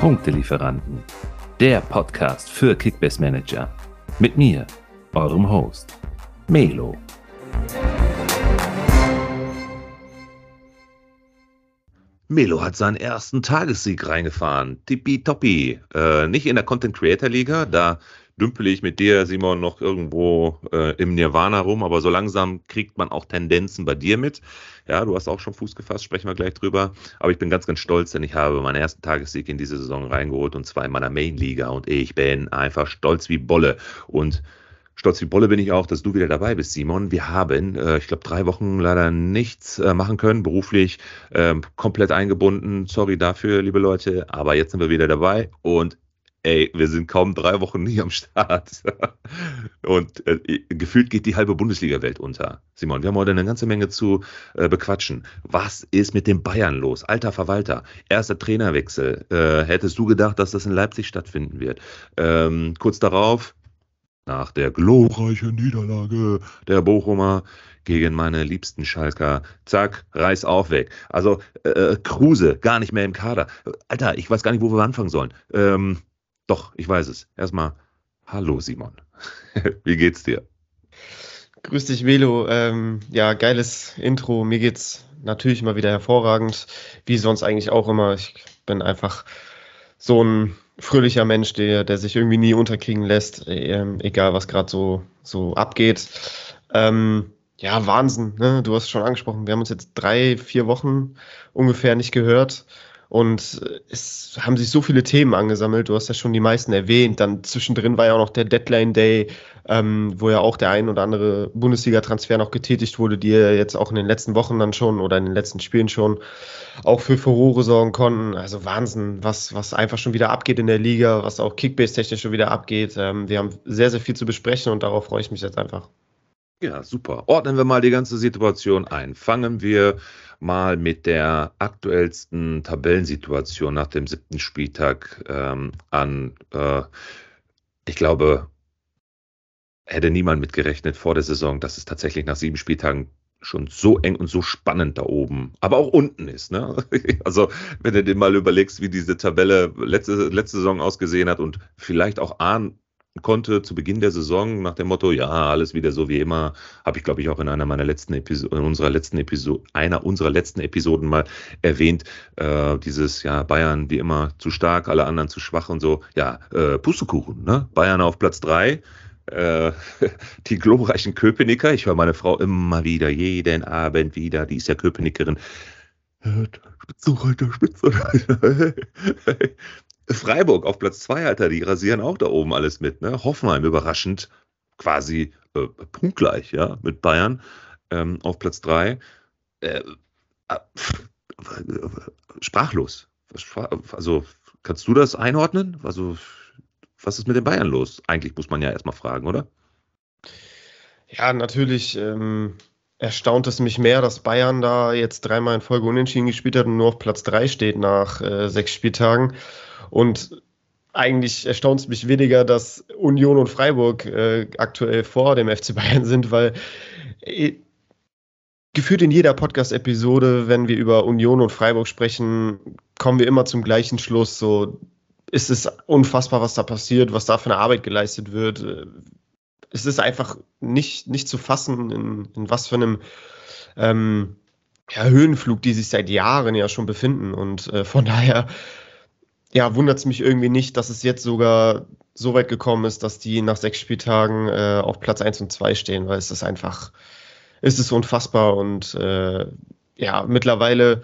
Punktelieferanten, der Podcast für Kickbase Manager. Mit mir, eurem Host, Melo. Melo hat seinen ersten Tagessieg reingefahren. Tippitoppi. Äh, nicht in der Content Creator Liga, da dümpel ich mit dir, Simon, noch irgendwo äh, im Nirvana rum, aber so langsam kriegt man auch Tendenzen bei dir mit. Ja, du hast auch schon Fuß gefasst, sprechen wir gleich drüber. Aber ich bin ganz, ganz stolz, denn ich habe meinen ersten Tagessieg in diese Saison reingeholt und zwar in meiner Main-Liga und ich bin einfach stolz wie Bolle. Und Stolz wie Bolle bin ich auch, dass du wieder dabei bist, Simon. Wir haben, äh, ich glaube, drei Wochen leider nichts äh, machen können, beruflich äh, komplett eingebunden. Sorry dafür, liebe Leute, aber jetzt sind wir wieder dabei und ey, wir sind kaum drei Wochen nie am Start. Und äh, gefühlt geht die halbe Bundesliga-Welt unter. Simon, wir haben heute eine ganze Menge zu äh, bequatschen. Was ist mit den Bayern los? Alter Verwalter, erster Trainerwechsel. Äh, hättest du gedacht, dass das in Leipzig stattfinden wird? Ähm, kurz darauf, nach der glorreichen Niederlage der Bochumer gegen meine liebsten Schalker. Zack, Reiß auf weg. Also äh, Kruse, gar nicht mehr im Kader. Alter, ich weiß gar nicht, wo wir anfangen sollen. Ähm, doch, ich weiß es. Erstmal, hallo Simon. Wie geht's dir? Grüß dich, Velo. Ähm, ja, geiles Intro. Mir geht's natürlich immer wieder hervorragend, wie sonst eigentlich auch immer. Ich bin einfach so ein fröhlicher Mensch, der, der sich irgendwie nie unterkriegen lässt, ähm, egal was gerade so, so abgeht. Ähm, ja, Wahnsinn, ne? Du hast schon angesprochen, wir haben uns jetzt drei, vier Wochen ungefähr nicht gehört. Und es haben sich so viele Themen angesammelt. Du hast ja schon die meisten erwähnt. Dann zwischendrin war ja auch noch der Deadline Day, ähm, wo ja auch der ein oder andere Bundesliga-Transfer noch getätigt wurde, die ja jetzt auch in den letzten Wochen dann schon oder in den letzten Spielen schon auch für Furore sorgen konnten. Also Wahnsinn, was, was einfach schon wieder abgeht in der Liga, was auch Kickbase-technisch schon wieder abgeht. Ähm, wir haben sehr, sehr viel zu besprechen und darauf freue ich mich jetzt einfach. Ja, super. Ordnen wir mal die ganze Situation ein. Fangen wir mal mit der aktuellsten Tabellensituation nach dem siebten Spieltag ähm, an. Äh, ich glaube, hätte niemand mitgerechnet vor der Saison, dass es tatsächlich nach sieben Spieltagen schon so eng und so spannend da oben, aber auch unten ist. Ne? Also wenn du dir mal überlegst, wie diese Tabelle letzte, letzte Saison ausgesehen hat und vielleicht auch ahnen konnte zu Beginn der Saison nach dem Motto, ja, alles wieder so wie immer, habe ich glaube ich auch in einer meiner letzten Episoden, unserer letzten Episode, einer unserer letzten Episoden mal erwähnt, äh, dieses, ja, Bayern wie immer zu stark, alle anderen zu schwach und so, ja, äh, Pustekuchen, ne? Bayern auf Platz drei, äh, die glorreichen Köpenicker, ich höre meine Frau immer wieder, jeden Abend wieder, die ist ja Köpenickerin, Spitzenreiter, Spitzenreiter. Freiburg auf Platz 2, Alter, die rasieren auch da oben alles mit. Ne? Hoffenheim überraschend quasi äh, punktgleich, ja, mit Bayern ähm, auf Platz 3. Äh, äh, sprachlos. Also, kannst du das einordnen? Also, was ist mit den Bayern los? Eigentlich muss man ja erstmal fragen, oder? Ja, natürlich ähm, erstaunt es mich mehr, dass Bayern da jetzt dreimal in Folge unentschieden gespielt hat und nur auf Platz 3 steht nach äh, sechs Spieltagen. Und eigentlich erstaunt es mich weniger, dass Union und Freiburg äh, aktuell vor dem FC Bayern sind, weil äh, gefühlt in jeder Podcast-Episode, wenn wir über Union und Freiburg sprechen, kommen wir immer zum gleichen Schluss. So ist es unfassbar, was da passiert, was da für eine Arbeit geleistet wird. Es ist einfach nicht, nicht zu fassen, in, in was für einem ähm, ja, Höhenflug die sich seit Jahren ja schon befinden. Und äh, von daher ja, wundert es mich irgendwie nicht, dass es jetzt sogar so weit gekommen ist, dass die nach sechs Spieltagen äh, auf Platz 1 und 2 stehen, weil es ist einfach, es ist unfassbar und äh, ja, mittlerweile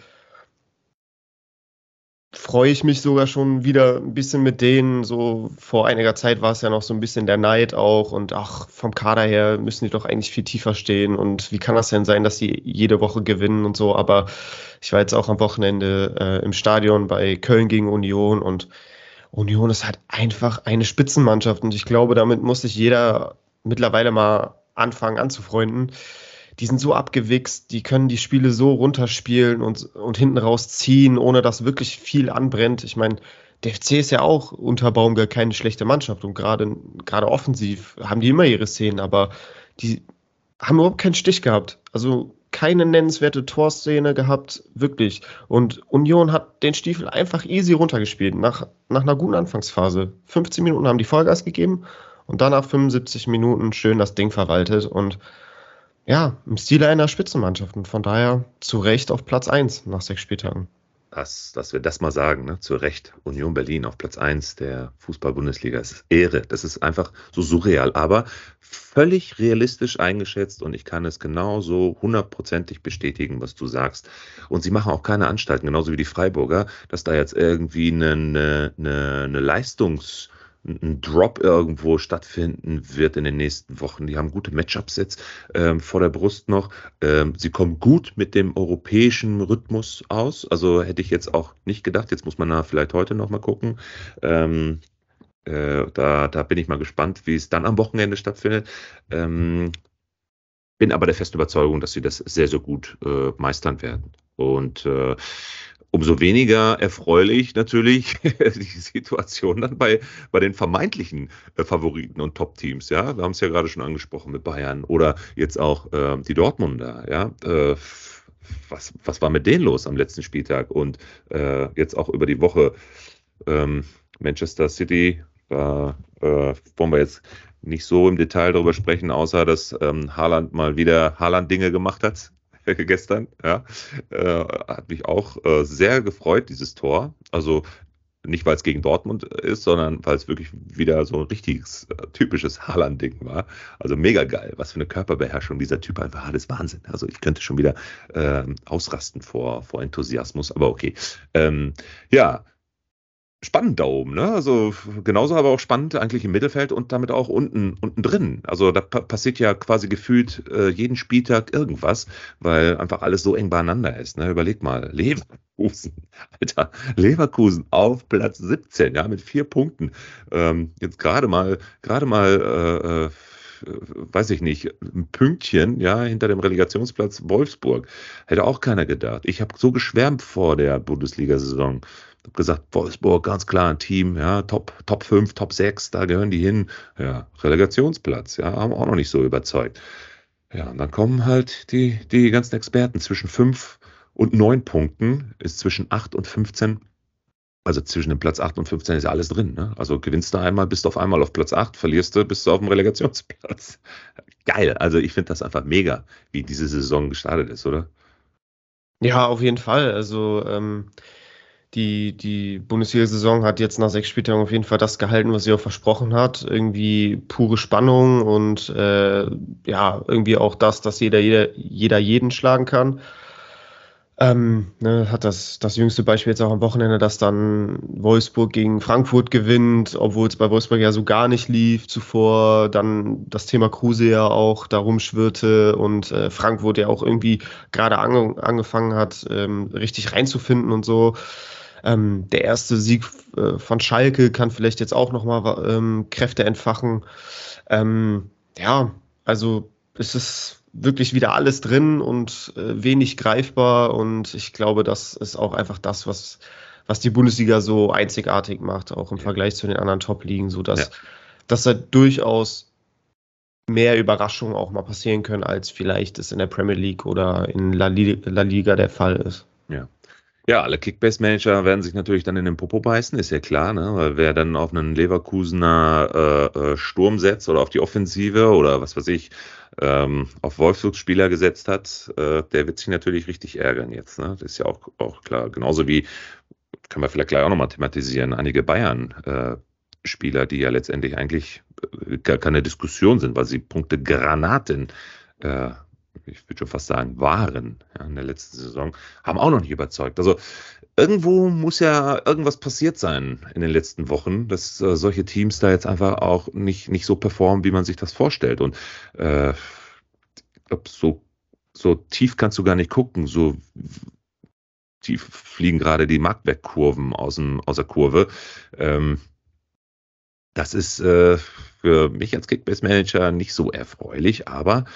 freue ich mich sogar schon wieder ein bisschen mit denen. So vor einiger Zeit war es ja noch so ein bisschen der Neid auch und ach, vom Kader her müssen die doch eigentlich viel tiefer stehen und wie kann das denn sein, dass sie jede Woche gewinnen und so. Aber ich war jetzt auch am Wochenende äh, im Stadion bei Köln gegen Union und Union ist halt einfach eine Spitzenmannschaft und ich glaube, damit muss sich jeder mittlerweile mal anfangen anzufreunden die sind so abgewichst, die können die Spiele so runterspielen und, und hinten rausziehen, ohne dass wirklich viel anbrennt. Ich meine, der FC ist ja auch unter Baumgart keine schlechte Mannschaft und gerade offensiv haben die immer ihre Szenen, aber die haben überhaupt keinen Stich gehabt. Also keine nennenswerte Torszene gehabt, wirklich. Und Union hat den Stiefel einfach easy runtergespielt, nach, nach einer guten Anfangsphase. 15 Minuten haben die Vollgas gegeben und danach 75 Minuten schön das Ding verwaltet und ja, im Stile einer Spitzenmannschaft und von daher zu Recht auf Platz 1 nach sechs Spieltagen dass, dass wir das mal sagen, ne? zu Recht, Union Berlin auf Platz 1 der Fußball-Bundesliga. Es ist Ehre. Das ist einfach so surreal, aber völlig realistisch eingeschätzt und ich kann es genauso hundertprozentig bestätigen, was du sagst. Und sie machen auch keine Anstalten, genauso wie die Freiburger, dass da jetzt irgendwie eine, eine, eine Leistungs- ein Drop irgendwo stattfinden wird in den nächsten Wochen. Die haben gute Matchups jetzt ähm, vor der Brust noch. Ähm, sie kommen gut mit dem europäischen Rhythmus aus. Also hätte ich jetzt auch nicht gedacht. Jetzt muss man da vielleicht heute noch mal gucken. Ähm, äh, da, da bin ich mal gespannt, wie es dann am Wochenende stattfindet. Ähm, bin aber der festen Überzeugung, dass sie das sehr, sehr gut äh, meistern werden. Und äh, Umso weniger erfreulich natürlich die Situation dann bei, bei den vermeintlichen äh, Favoriten und Top-Teams. Ja, wir haben es ja gerade schon angesprochen mit Bayern oder jetzt auch äh, die Dortmunder. Ja, äh, was, was war mit denen los am letzten Spieltag und äh, jetzt auch über die Woche? Ähm, Manchester City, da äh, wollen wir jetzt nicht so im Detail darüber sprechen, außer dass ähm, Haaland mal wieder Haaland-Dinge gemacht hat gestern. Ja. Äh, hat mich auch äh, sehr gefreut, dieses Tor. Also nicht, weil es gegen Dortmund ist, sondern weil es wirklich wieder so ein richtiges, äh, typisches Haaland-Ding war. Also mega geil, was für eine Körperbeherrschung dieser Typ einfach hat, ist Wahnsinn. Also ich könnte schon wieder äh, ausrasten vor, vor Enthusiasmus, aber okay. Ähm, ja, spannend da oben, ne? Also genauso aber auch spannend eigentlich im Mittelfeld und damit auch unten, unten drin. Also da passiert ja quasi gefühlt äh, jeden Spieltag irgendwas, weil einfach alles so eng beieinander ist. Ne? Überleg mal, Leverkusen, Alter, Leverkusen auf Platz 17, ja, mit vier Punkten. Ähm, jetzt gerade mal, gerade mal, äh, äh, weiß ich nicht, ein Pünktchen, ja, hinter dem Relegationsplatz Wolfsburg. Hätte auch keiner gedacht. Ich habe so geschwärmt vor der Bundesliga-Saison habe gesagt, Wolfsburg, ganz klar ein Team, ja, Top, Top 5, Top 6, da gehören die hin. Ja, Relegationsplatz, ja, haben auch noch nicht so überzeugt. Ja, und dann kommen halt die, die ganzen Experten zwischen 5 und 9 Punkten, ist zwischen 8 und 15 also zwischen dem Platz 8 und 15 ist ja alles drin. Ne? Also gewinnst du einmal, bist du auf einmal auf Platz 8, verlierst du, bist du auf dem Relegationsplatz. Geil. Also ich finde das einfach mega, wie diese Saison gestartet ist, oder? Ja, auf jeden Fall. Also ähm, die, die Bundesliga-Saison hat jetzt nach sechs Spieltagen auf jeden Fall das gehalten, was sie auch versprochen hat. Irgendwie pure Spannung und äh, ja, irgendwie auch das, dass jeder, jeder, jeder jeden schlagen kann. Ähm, ne, hat das, das jüngste Beispiel jetzt auch am Wochenende, dass dann Wolfsburg gegen Frankfurt gewinnt, obwohl es bei Wolfsburg ja so gar nicht lief zuvor. Dann das Thema Kruse ja auch darum schwirrte und äh, Frankfurt ja auch irgendwie gerade ange angefangen hat, ähm, richtig reinzufinden und so. Ähm, der erste Sieg äh, von Schalke kann vielleicht jetzt auch nochmal ähm, Kräfte entfachen. Ähm, ja, also es ist wirklich wieder alles drin und äh, wenig greifbar und ich glaube, das ist auch einfach das, was, was die Bundesliga so einzigartig macht, auch im Vergleich zu den anderen Top-Ligen, sodass ja. dass da durchaus mehr Überraschungen auch mal passieren können, als vielleicht es in der Premier League oder in La Liga, La Liga der Fall ist. Ja. Ja, alle Kickbase-Manager werden sich natürlich dann in den Popo beißen, ist ja klar, ne? Weil wer dann auf einen Leverkusener äh, äh, Sturm setzt oder auf die Offensive oder was weiß ich, ähm, auf Wolfsburg-Spieler gesetzt hat, äh, der wird sich natürlich richtig ärgern jetzt. Ne? Das ist ja auch, auch klar. Genauso wie, können wir vielleicht gleich auch nochmal thematisieren, einige Bayern-Spieler, äh, die ja letztendlich eigentlich äh, gar keine Diskussion sind, weil sie Punkte Granaten äh, ich würde schon fast sagen, waren ja, in der letzten Saison, haben auch noch nicht überzeugt. Also irgendwo muss ja irgendwas passiert sein in den letzten Wochen, dass äh, solche Teams da jetzt einfach auch nicht, nicht so performen, wie man sich das vorstellt. Und äh, so, so tief kannst du gar nicht gucken. So tief fliegen gerade die Marktwertkurven aus, aus der Kurve. Ähm, das ist äh, für mich als Kickbase-Manager nicht so erfreulich, aber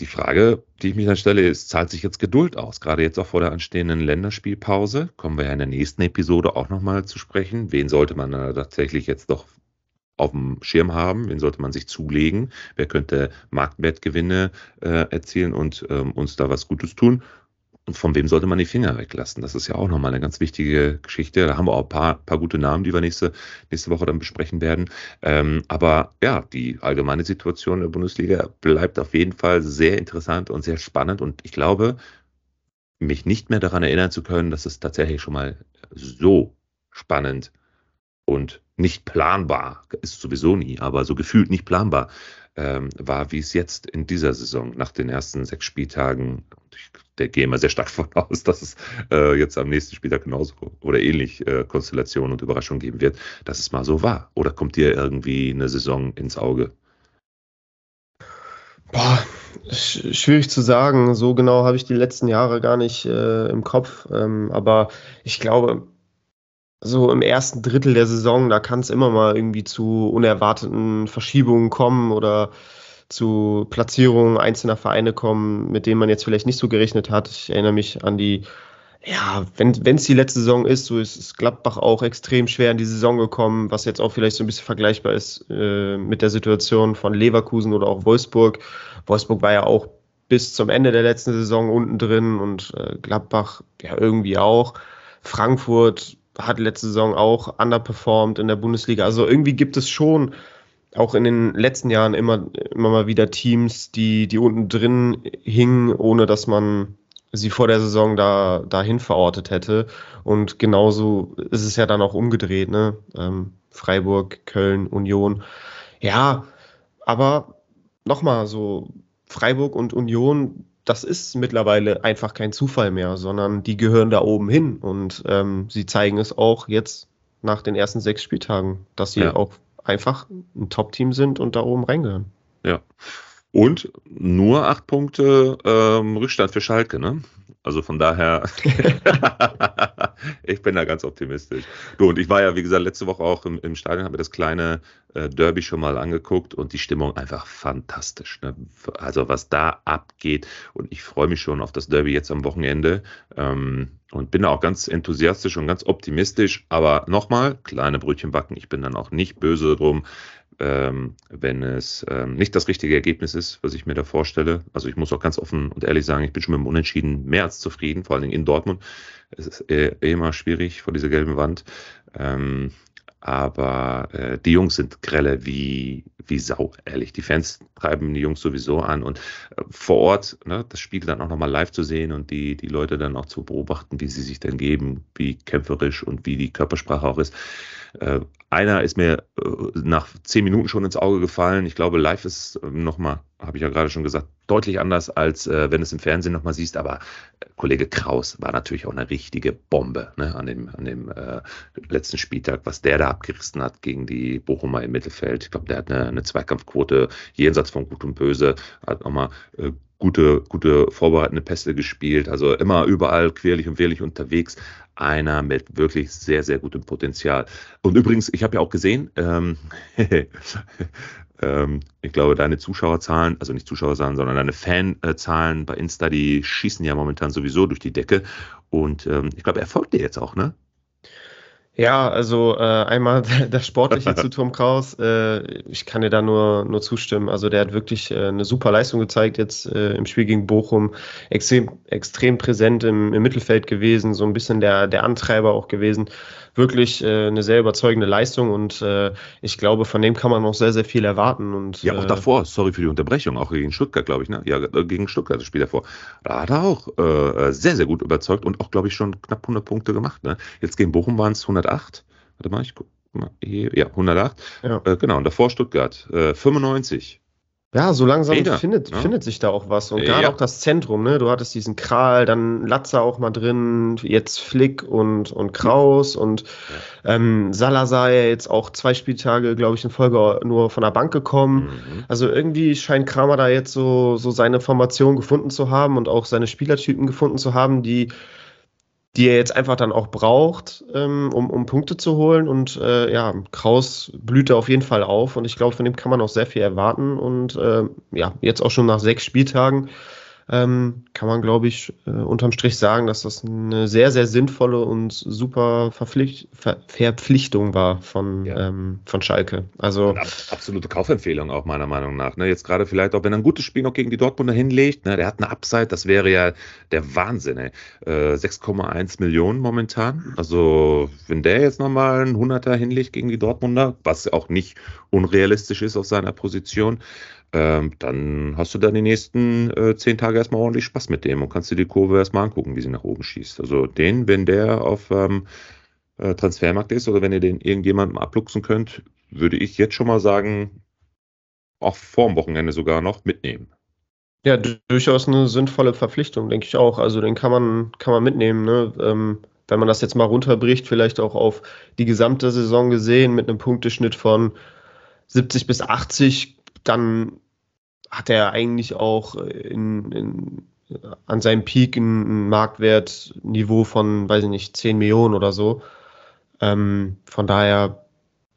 die Frage, die ich mich dann stelle, ist, zahlt sich jetzt Geduld aus? Gerade jetzt auch vor der anstehenden Länderspielpause. Kommen wir ja in der nächsten Episode auch nochmal zu sprechen. Wen sollte man da tatsächlich jetzt doch auf dem Schirm haben? Wen sollte man sich zulegen? Wer könnte Marktwertgewinne äh, erzielen und ähm, uns da was Gutes tun? Von wem sollte man die Finger weglassen? Das ist ja auch nochmal eine ganz wichtige Geschichte. Da haben wir auch ein paar, paar gute Namen, die wir nächste, nächste Woche dann besprechen werden. Ähm, aber ja, die allgemeine Situation in der Bundesliga bleibt auf jeden Fall sehr interessant und sehr spannend. Und ich glaube, mich nicht mehr daran erinnern zu können, dass es tatsächlich schon mal so spannend und nicht planbar, ist sowieso nie, aber so gefühlt nicht planbar ähm, war, wie es jetzt in dieser Saison nach den ersten sechs Spieltagen. Ich gehe immer sehr stark von aus, dass es äh, jetzt am nächsten Spieltag genauso oder ähnlich äh, Konstellationen und Überraschungen geben wird, dass es mal so war. Oder kommt dir irgendwie eine Saison ins Auge? Boah, schwierig zu sagen. So genau habe ich die letzten Jahre gar nicht äh, im Kopf. Ähm, aber ich glaube, so im ersten Drittel der Saison, da kann es immer mal irgendwie zu unerwarteten Verschiebungen kommen oder zu Platzierungen einzelner Vereine kommen, mit denen man jetzt vielleicht nicht so gerechnet hat. Ich erinnere mich an die, ja, wenn es die letzte Saison ist, so ist, ist Gladbach auch extrem schwer in die Saison gekommen, was jetzt auch vielleicht so ein bisschen vergleichbar ist äh, mit der Situation von Leverkusen oder auch Wolfsburg. Wolfsburg war ja auch bis zum Ende der letzten Saison unten drin und äh, Gladbach ja irgendwie auch. Frankfurt hat letzte Saison auch underperformed in der Bundesliga. Also irgendwie gibt es schon auch in den letzten Jahren immer, immer mal wieder Teams, die, die unten drin hingen, ohne dass man sie vor der Saison da dahin verortet hätte. Und genauso ist es ja dann auch umgedreht, ne? Ähm, Freiburg, Köln, Union. Ja, aber nochmal so, Freiburg und Union, das ist mittlerweile einfach kein Zufall mehr, sondern die gehören da oben hin und ähm, sie zeigen es auch jetzt nach den ersten sechs Spieltagen, dass sie ja. auch einfach ein Top-Team sind und da oben reingehören. Ja. Und nur acht Punkte ähm, Rückstand für Schalke, ne? Also von daher, ich bin da ganz optimistisch. Du, und ich war ja, wie gesagt, letzte Woche auch im, im Stadion, habe mir das kleine äh, Derby schon mal angeguckt und die Stimmung einfach fantastisch. Ne? Also was da abgeht und ich freue mich schon auf das Derby jetzt am Wochenende ähm, und bin da auch ganz enthusiastisch und ganz optimistisch. Aber nochmal, kleine Brötchen backen, ich bin dann auch nicht böse drum, ähm, wenn es ähm, nicht das richtige Ergebnis ist, was ich mir da vorstelle. Also ich muss auch ganz offen und ehrlich sagen, ich bin schon mit dem Unentschieden mehr als zufrieden, vor allen Dingen in Dortmund. Es ist eh, eh immer schwierig vor dieser gelben Wand. Ähm, aber äh, die Jungs sind grelle wie, wie Sau, ehrlich. Die Fans treiben die Jungs sowieso an und äh, vor Ort ne, das Spiel dann auch nochmal live zu sehen und die, die Leute dann auch zu beobachten, wie sie sich denn geben, wie kämpferisch und wie die Körpersprache auch ist. Äh, einer ist mir äh, nach zehn Minuten schon ins Auge gefallen. Ich glaube, live ist äh, nochmal, habe ich ja gerade schon gesagt, deutlich anders, als äh, wenn es im Fernsehen nochmal siehst. Aber äh, Kollege Kraus war natürlich auch eine richtige Bombe ne, an dem, an dem äh, letzten Spieltag, was der da abgerissen hat gegen die Bochumer im Mittelfeld. Ich glaube, der hat eine, eine Zweikampfquote jenseits von Gut und Böse, hat nochmal äh, gute, gute vorbereitende Pässe gespielt, also immer überall querlich und wehrlich unterwegs. Einer mit wirklich sehr, sehr gutem Potenzial. Und übrigens, ich habe ja auch gesehen, ähm, ähm, ich glaube, deine Zuschauerzahlen, also nicht Zuschauerzahlen, sondern deine Fanzahlen bei Insta, die schießen ja momentan sowieso durch die Decke. Und ähm, ich glaube, er folgt dir jetzt auch, ne? Ja, also äh, einmal das Sportliche zu Tom Kraus. Äh, ich kann dir da nur, nur zustimmen. Also der hat wirklich äh, eine super Leistung gezeigt jetzt äh, im Spiel gegen Bochum. Extrem, extrem präsent im, im Mittelfeld gewesen, so ein bisschen der, der Antreiber auch gewesen wirklich äh, eine sehr überzeugende Leistung und äh, ich glaube, von dem kann man noch sehr, sehr viel erwarten. Und, ja, auch äh, davor, sorry für die Unterbrechung, auch gegen Stuttgart, glaube ich, ne? Ja, äh, gegen Stuttgart das Spiel davor. Da hat er auch äh, sehr, sehr gut überzeugt und auch, glaube ich, schon knapp 100 Punkte gemacht. Ne? Jetzt gegen Bochum waren es 108. Warte mal, ich gucke mal. Ja, 108. Ja. Genau, und davor Stuttgart 95. Ja, so langsam findet, ne? findet sich da auch was. Und gerade ja. auch das Zentrum, ne? Du hattest diesen Kral, dann Latzer auch mal drin, jetzt Flick und, und Kraus und ja. ähm, Salazar ja jetzt auch zwei Spieltage, glaube ich, in Folge nur von der Bank gekommen. Mhm. Also irgendwie scheint Kramer da jetzt so, so seine Formation gefunden zu haben und auch seine Spielertypen gefunden zu haben, die die er jetzt einfach dann auch braucht, ähm, um, um Punkte zu holen. Und äh, ja, Kraus blüht da auf jeden Fall auf und ich glaube, von dem kann man auch sehr viel erwarten. Und äh, ja, jetzt auch schon nach sechs Spieltagen ähm, kann man, glaube ich, äh, unterm Strich sagen, dass das eine sehr, sehr sinnvolle und super Verpflicht Ver Verpflichtung war von, ja. ähm, von Schalke. Also ab, absolute Kaufempfehlung auch meiner Meinung nach. Ne? Jetzt gerade vielleicht auch, wenn er ein gutes Spiel noch gegen die Dortmunder hinlegt, ne? der hat eine Upside, das wäre ja der Wahnsinn. Äh, 6,1 Millionen momentan. Also wenn der jetzt nochmal einen Hunderter hinlegt gegen die Dortmunder, was auch nicht unrealistisch ist auf seiner Position, ähm, dann hast du da die nächsten äh, zehn Tage erstmal ordentlich Spaß mit dem und kannst dir die Kurve erstmal angucken, wie sie nach oben schießt. Also den, wenn der auf ähm, äh, Transfermarkt ist oder wenn ihr den irgendjemandem abluchsen könnt, würde ich jetzt schon mal sagen, auch vorm Wochenende sogar noch mitnehmen. Ja, durchaus eine sinnvolle Verpflichtung, denke ich auch. Also den kann man, kann man mitnehmen. Ne? Ähm, wenn man das jetzt mal runterbricht, vielleicht auch auf die gesamte Saison gesehen mit einem Punkteschnitt von 70 bis 80, dann hat er eigentlich auch in, in, an seinem Peak ein, Marktwertniveau von, weiß ich nicht, 10 Millionen oder so. Ähm, von daher,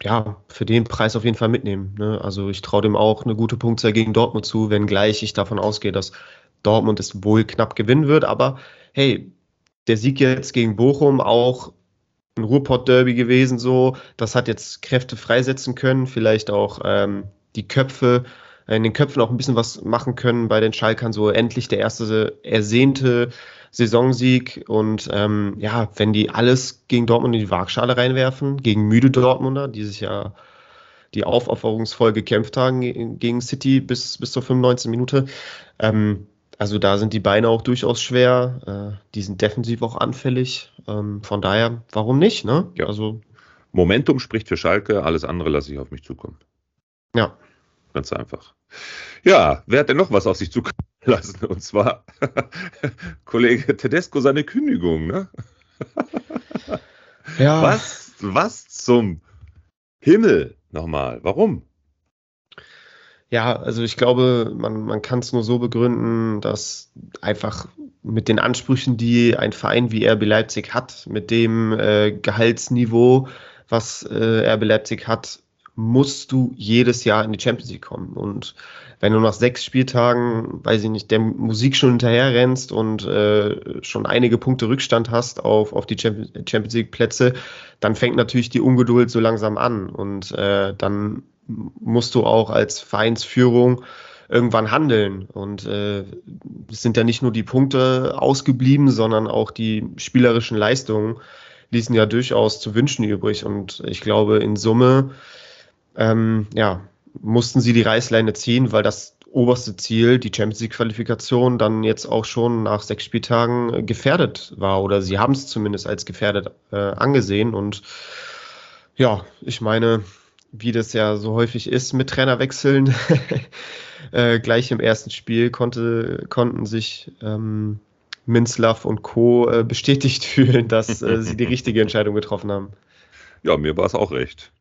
ja, für den Preis auf jeden Fall mitnehmen. Ne? Also ich traue dem auch eine gute Punktzahl gegen Dortmund zu, wenngleich ich davon ausgehe, dass Dortmund es wohl knapp gewinnen wird. Aber hey, der Sieg jetzt gegen Bochum auch ein Ruhrpott-Derby gewesen, so. Das hat jetzt Kräfte freisetzen können, vielleicht auch ähm, die Köpfe, äh, in den Köpfen auch ein bisschen was machen können bei den Schalkern, so endlich der erste ersehnte Saisonsieg und ähm, ja, wenn die alles gegen Dortmund in die Waagschale reinwerfen, gegen müde Dortmunder, die sich ja die aufopferungsvoll gekämpft haben gegen City bis, bis zur 95. Minute, ähm, also da sind die Beine auch durchaus schwer. Äh, die sind defensiv auch anfällig. Ähm, von daher, warum nicht? Ne? Ja. Also Momentum spricht für Schalke, alles andere lasse ich auf mich zukommen. Ja. Ganz einfach. Ja, wer hat denn noch was auf sich zukommen lassen? Und zwar Kollege Tedesco seine Kündigung, ne? ja. Was, was zum Himmel nochmal? Warum? Ja, also ich glaube, man, man kann es nur so begründen, dass einfach mit den Ansprüchen, die ein Verein wie RB Leipzig hat, mit dem äh, Gehaltsniveau, was äh, RB Leipzig hat, musst du jedes Jahr in die Champions League kommen. Und wenn du nach sechs Spieltagen, weiß ich nicht, der Musik schon hinterher rennst und äh, schon einige Punkte Rückstand hast auf, auf die Champions League Plätze, dann fängt natürlich die Ungeduld so langsam an. Und äh, dann musst du auch als Vereinsführung irgendwann handeln. Und äh, es sind ja nicht nur die Punkte ausgeblieben, sondern auch die spielerischen Leistungen ließen ja durchaus zu wünschen übrig. Und ich glaube, in Summe ähm, ja, mussten sie die Reißleine ziehen, weil das oberste Ziel, die Champions League-Qualifikation, dann jetzt auch schon nach sechs Spieltagen äh, gefährdet war. Oder sie haben es zumindest als gefährdet äh, angesehen. Und ja, ich meine, wie das ja so häufig ist mit Trainerwechseln. äh, gleich im ersten Spiel konnte, konnten sich ähm, Minzlaff und Co. Äh, bestätigt fühlen, dass äh, sie die richtige Entscheidung getroffen haben. Ja, mir war es auch recht.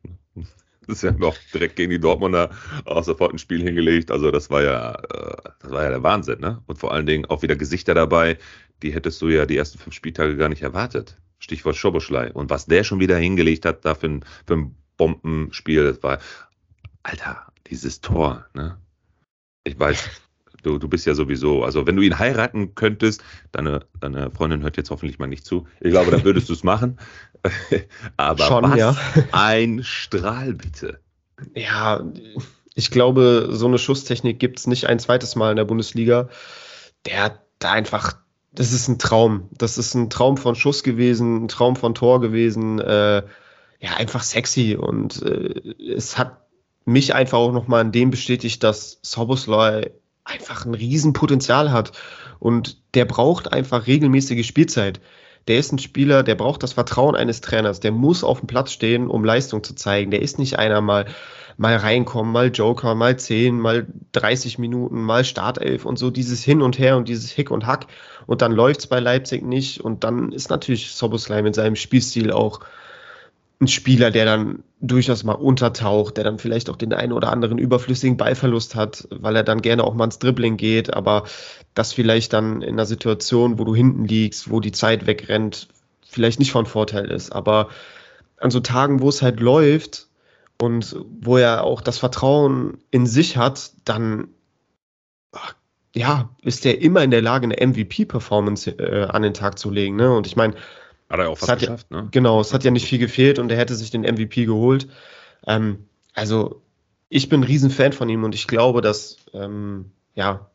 Das ist ja noch direkt gegen die Dortmunder auch sofort ein Spiel hingelegt. Also das war ja, äh, das war ja der Wahnsinn, ne? Und vor allen Dingen auch wieder Gesichter dabei, die hättest du ja die ersten fünf Spieltage gar nicht erwartet. Stichwort Schoboschlei. Und was der schon wieder hingelegt hat, da für ein, für ein Bombenspiel. Das war, Alter, dieses Tor, ne? Ich weiß, du, du bist ja sowieso, also wenn du ihn heiraten könntest, deine, deine Freundin hört jetzt hoffentlich mal nicht zu. Ich glaube, dann würdest du es machen. Aber Schon, was ja. ein Strahl, bitte. Ja, ich glaube, so eine Schusstechnik gibt es nicht ein zweites Mal in der Bundesliga. Der hat da einfach, das ist ein Traum. Das ist ein Traum von Schuss gewesen, ein Traum von Tor gewesen. Äh, ja, einfach sexy und äh, es hat mich einfach auch nochmal in dem bestätigt, dass Soboslai einfach ein Riesenpotenzial hat und der braucht einfach regelmäßige Spielzeit. Der ist ein Spieler, der braucht das Vertrauen eines Trainers, der muss auf dem Platz stehen, um Leistung zu zeigen. Der ist nicht einer mal mal reinkommen, mal Joker, mal 10, mal 30 Minuten, mal Startelf und so dieses Hin und Her und dieses Hick und Hack und dann läuft's bei Leipzig nicht und dann ist natürlich Soboslai mit seinem Spielstil auch ein Spieler, der dann durchaus mal untertaucht, der dann vielleicht auch den einen oder anderen überflüssigen Ballverlust hat, weil er dann gerne auch mal ins Dribbling geht, aber das vielleicht dann in einer Situation, wo du hinten liegst, wo die Zeit wegrennt, vielleicht nicht von Vorteil ist. Aber an so Tagen, wo es halt läuft und wo er auch das Vertrauen in sich hat, dann ja, ist der immer in der Lage, eine MVP-Performance äh, an den Tag zu legen. Ne? Und ich meine, hat er auch fast geschafft, ja, ne? Genau, es hat ja nicht viel gefehlt und er hätte sich den MVP geholt. Ähm, also, ich bin ein Riesenfan von ihm und ich glaube, dass, ähm, ja,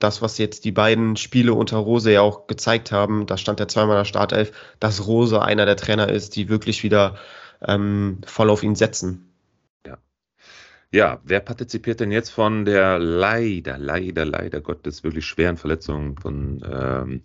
das, was jetzt die beiden Spiele unter Rose ja auch gezeigt haben, da stand er zweimal in der Startelf, dass Rose einer der Trainer ist, die wirklich wieder ähm, voll auf ihn setzen. Ja. Ja, wer partizipiert denn jetzt von der leider, leider, leider Gottes wirklich schweren Verletzung von ähm,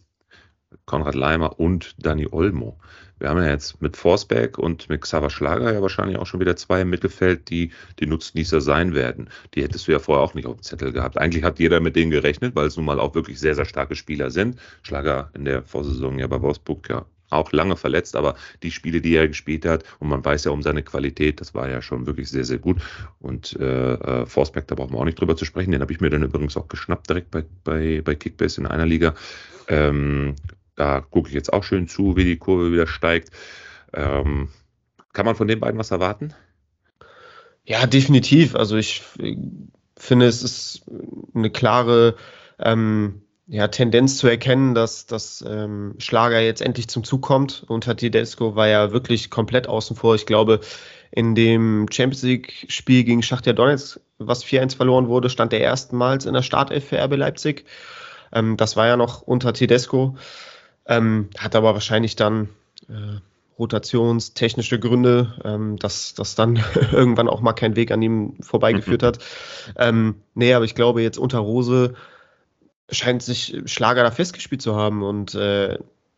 Konrad Leimer und Dani Olmo. Wir haben ja jetzt mit Forsberg und mit Xaver Schlager ja wahrscheinlich auch schon wieder zwei im Mittelfeld, die die Nutznießer sein werden. Die hättest du ja vorher auch nicht auf dem Zettel gehabt. Eigentlich hat jeder mit denen gerechnet, weil es nun mal auch wirklich sehr, sehr starke Spieler sind. Schlager in der Vorsaison ja bei Wolfsburg ja auch lange verletzt, aber die Spiele, die er gespielt hat, und man weiß ja um seine Qualität, das war ja schon wirklich sehr, sehr gut. Und äh, äh Forsberg, da brauchen wir auch nicht drüber zu sprechen, den habe ich mir dann übrigens auch geschnappt direkt bei, bei, bei Kickbase in einer Liga. Ähm, da gucke ich jetzt auch schön zu, wie die Kurve wieder steigt. Ähm, kann man von den beiden was erwarten? Ja, definitiv. Also ich finde, es ist eine klare ähm, ja, Tendenz zu erkennen, dass das ähm, Schlager jetzt endlich zum Zug kommt. Unter Tedesco war ja wirklich komplett außen vor. Ich glaube, in dem Champions League-Spiel gegen Schachtja Donetsk, was 4-1 verloren wurde, stand er erstmals in der Startelf für RB Leipzig. Ähm, das war ja noch unter Tedesco. Ähm, hat aber wahrscheinlich dann äh, rotationstechnische Gründe, ähm, dass das dann irgendwann auch mal kein Weg an ihm vorbeigeführt mhm. hat. Ähm, nee, aber ich glaube, jetzt unter Rose scheint sich Schlager da festgespielt zu haben und äh,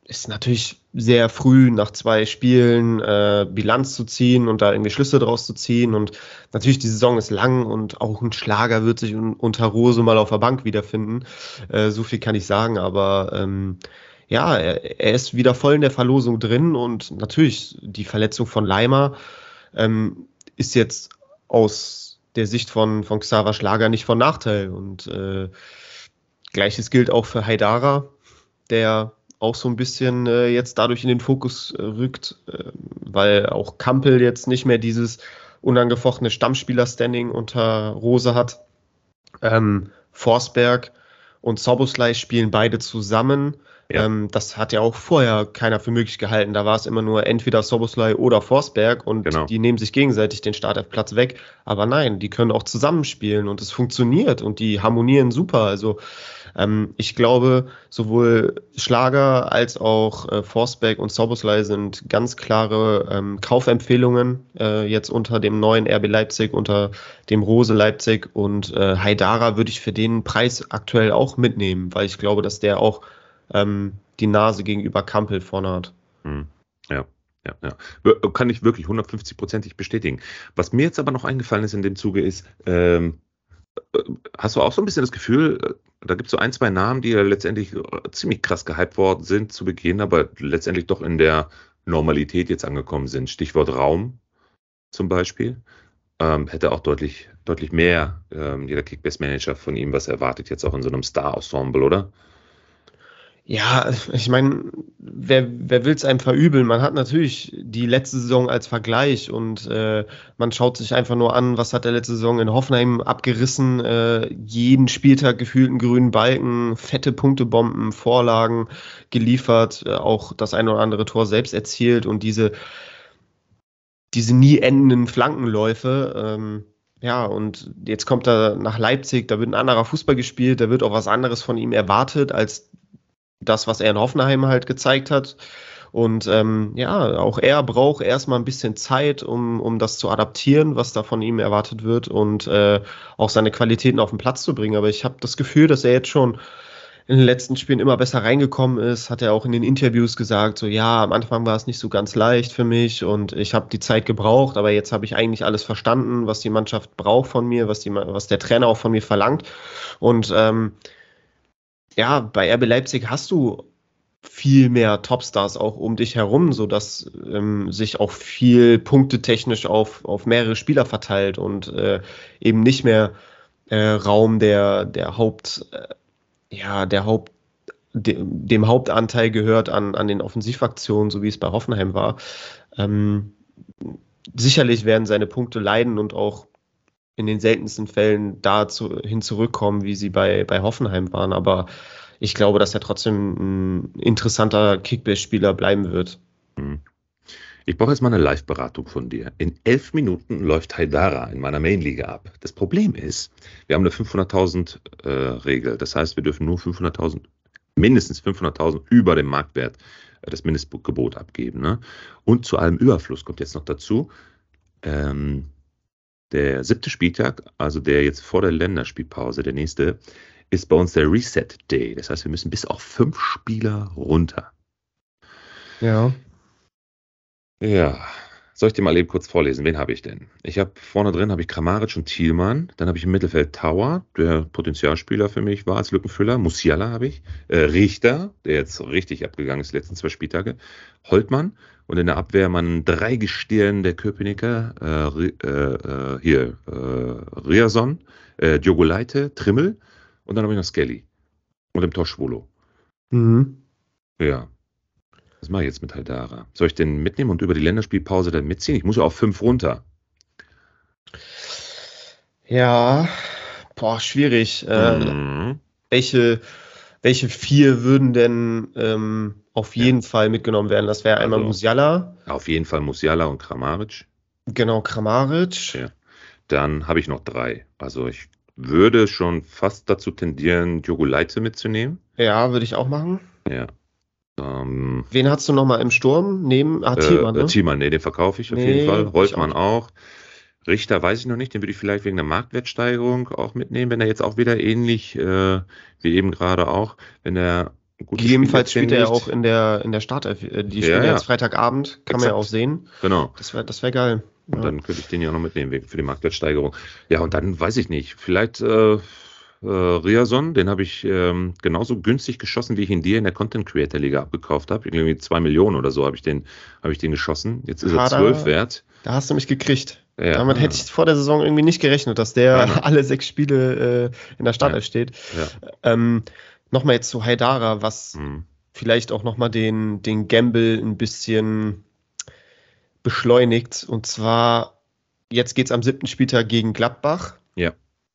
ist natürlich sehr früh nach zwei Spielen äh, Bilanz zu ziehen und da irgendwie Schlüsse draus zu ziehen. Und natürlich, die Saison ist lang und auch ein Schlager wird sich unter Rose mal auf der Bank wiederfinden. Äh, so viel kann ich sagen, aber ähm, ja, er, er, ist wieder voll in der Verlosung drin und natürlich die Verletzung von Leimer ähm, ist jetzt aus der Sicht von, von Xaver Schlager nicht von Nachteil. Und äh, gleiches gilt auch für Haidara, der auch so ein bisschen äh, jetzt dadurch in den Fokus äh, rückt, äh, weil auch Kampel jetzt nicht mehr dieses unangefochtene Stammspieler-Standing unter Rose hat. Ähm, Forsberg und Soboslai spielen beide zusammen. Ja. Ähm, das hat ja auch vorher keiner für möglich gehalten. Da war es immer nur entweder Soboslai oder Forsberg und genau. die nehmen sich gegenseitig den Startelfplatz weg. Aber nein, die können auch zusammenspielen und es funktioniert und die harmonieren super. Also ähm, ich glaube, sowohl Schlager als auch äh, Forsberg und Soboslai sind ganz klare ähm, Kaufempfehlungen äh, jetzt unter dem neuen RB Leipzig, unter dem Rose Leipzig und äh, Haidara würde ich für den Preis aktuell auch mitnehmen, weil ich glaube, dass der auch ähm, die Nase gegenüber Kampel vorne hat. Hm. Ja. Ja, ja. Kann ich wirklich 150-prozentig bestätigen. Was mir jetzt aber noch eingefallen ist in dem Zuge ist, ähm, äh, hast du auch so ein bisschen das Gefühl, äh, da gibt es so ein, zwei Namen, die ja letztendlich äh, ziemlich krass gehypt worden sind zu Beginn, aber letztendlich doch in der Normalität jetzt angekommen sind. Stichwort Raum zum Beispiel. Ähm, hätte auch deutlich, deutlich mehr ähm, jeder Kickbase-Manager von ihm was erwartet, jetzt auch in so einem Star-Ensemble, oder? Ja, ich meine, wer, wer will es einem verübeln? Man hat natürlich die letzte Saison als Vergleich und äh, man schaut sich einfach nur an, was hat der letzte Saison in Hoffenheim abgerissen. Äh, jeden Spieltag gefühlt einen grünen Balken, fette Punktebomben, Vorlagen geliefert, äh, auch das ein oder andere Tor selbst erzielt und diese, diese nie endenden Flankenläufe. Ähm, ja, und jetzt kommt er nach Leipzig, da wird ein anderer Fußball gespielt, da wird auch was anderes von ihm erwartet als das, was er in Hoffenheim halt gezeigt hat. Und ähm, ja, auch er braucht erstmal ein bisschen Zeit, um, um das zu adaptieren, was da von ihm erwartet wird und äh, auch seine Qualitäten auf den Platz zu bringen. Aber ich habe das Gefühl, dass er jetzt schon in den letzten Spielen immer besser reingekommen ist, hat er auch in den Interviews gesagt, so ja, am Anfang war es nicht so ganz leicht für mich und ich habe die Zeit gebraucht, aber jetzt habe ich eigentlich alles verstanden, was die Mannschaft braucht von mir, was, die, was der Trainer auch von mir verlangt. Und ähm, ja, bei RB Leipzig hast du viel mehr Topstars auch um dich herum, sodass ähm, sich auch viel punktetechnisch auf, auf mehrere Spieler verteilt und äh, eben nicht mehr äh, Raum der, der Haupt, äh, ja, der Haupt, dem, dem Hauptanteil gehört an, an den Offensivaktionen, so wie es bei Hoffenheim war. Ähm, sicherlich werden seine Punkte leiden und auch in den seltensten Fällen dahin zurückkommen, wie sie bei, bei Hoffenheim waren. Aber ich glaube, dass er trotzdem ein interessanter Kickbase-Spieler bleiben wird. Mhm. Ich brauche jetzt mal eine Live-Beratung von dir. In elf Minuten läuft Haidara in meiner Main-Liga ab. Das Problem ist, wir haben eine 500.000 äh. Das heißt, wir dürfen nur 500.000, mindestens 500.000 über dem Marktwert äh, das Mindestgebot abgeben. Ne? Und zu allem Überfluss kommt jetzt noch dazu, ähm, der siebte Spieltag, also der jetzt vor der Länderspielpause, der nächste, ist bei uns der Reset Day. Das heißt, wir müssen bis auf fünf Spieler runter. Ja. Ja. Soll ich dir mal eben kurz vorlesen? Wen habe ich denn? Ich habe vorne drin habe ich Kramaric und Thielmann. Dann habe ich im Mittelfeld Tower, der Potenzialspieler für mich war als Lückenfüller. Musiala habe ich. Äh, Richter, der jetzt richtig abgegangen ist, die letzten zwei Spieltage. Holtmann. Und in der Abwehr man drei Gestirn der Köpenicker. Äh, äh, äh, hier, äh, Riason, äh, Diogo Leite, Trimmel. Und dann habe ich noch Skelly. Und im Tor Schwolo. Mhm. Ja. Was mache ich jetzt mit Haidara? Soll ich den mitnehmen und über die Länderspielpause dann mitziehen? Ich muss ja auf fünf runter. Ja, boah, schwierig. Äh, Mhm. welche, welche vier würden denn ähm, auf Ja. jeden Fall mitgenommen werden? Das wäre einmal Also- Musiala, Auf jeden Fall Musiala und Kramaric. genau, Kramaric. Ja. Dann habe ich noch drei. Also ich würde schon fast dazu tendieren, Diogo Leite mitzunehmen. Ja, würde ich auch machen. Ja. Ähm, Wen hast du nochmal im Sturm? Neben ah, Thielmann, äh, ne? Thielmann, nee, den verkaufe ich auf Nee, jeden Fall. ich Holtmann auch. Richter weiß ich noch nicht, den würde ich vielleicht wegen der Marktwertsteigerung auch mitnehmen, wenn er jetzt auch wieder ähnlich äh, wie eben gerade auch, wenn er gutes Gegebenenfalls Spiel spielt er ja auch in der, in der Startelf. Äh, Die Ja, spielen ja ja. jetzt Freitagabend, kann man ja Exakt. auch sehen. Genau. Das wäre das wär geil. Und Ja. dann könnte ich den ja auch noch mitnehmen für die Marktwertsteigerung. Ja, und dann weiß ich nicht. Vielleicht äh, äh, Riason, den habe ich ähm, genauso günstig geschossen, wie ich ihn dir in der Content Creator Liga abgekauft habe. Irgendwie zwei Millionen oder so habe ich den, habe ich den geschossen. Jetzt ist er Hat er- zwölf wert. Da hast du mich gekriegt. Ja. Damit hätte ich vor der Saison irgendwie nicht gerechnet, dass der Ja. alle sechs Spiele äh, in der Startelf steht. Ja. Ähm, nochmal jetzt zu Haidara, was Hm. vielleicht auch nochmal den, den Gamble ein bisschen beschleunigt. Und zwar, jetzt geht es am siebten Spieltag gegen Gladbach. Ja.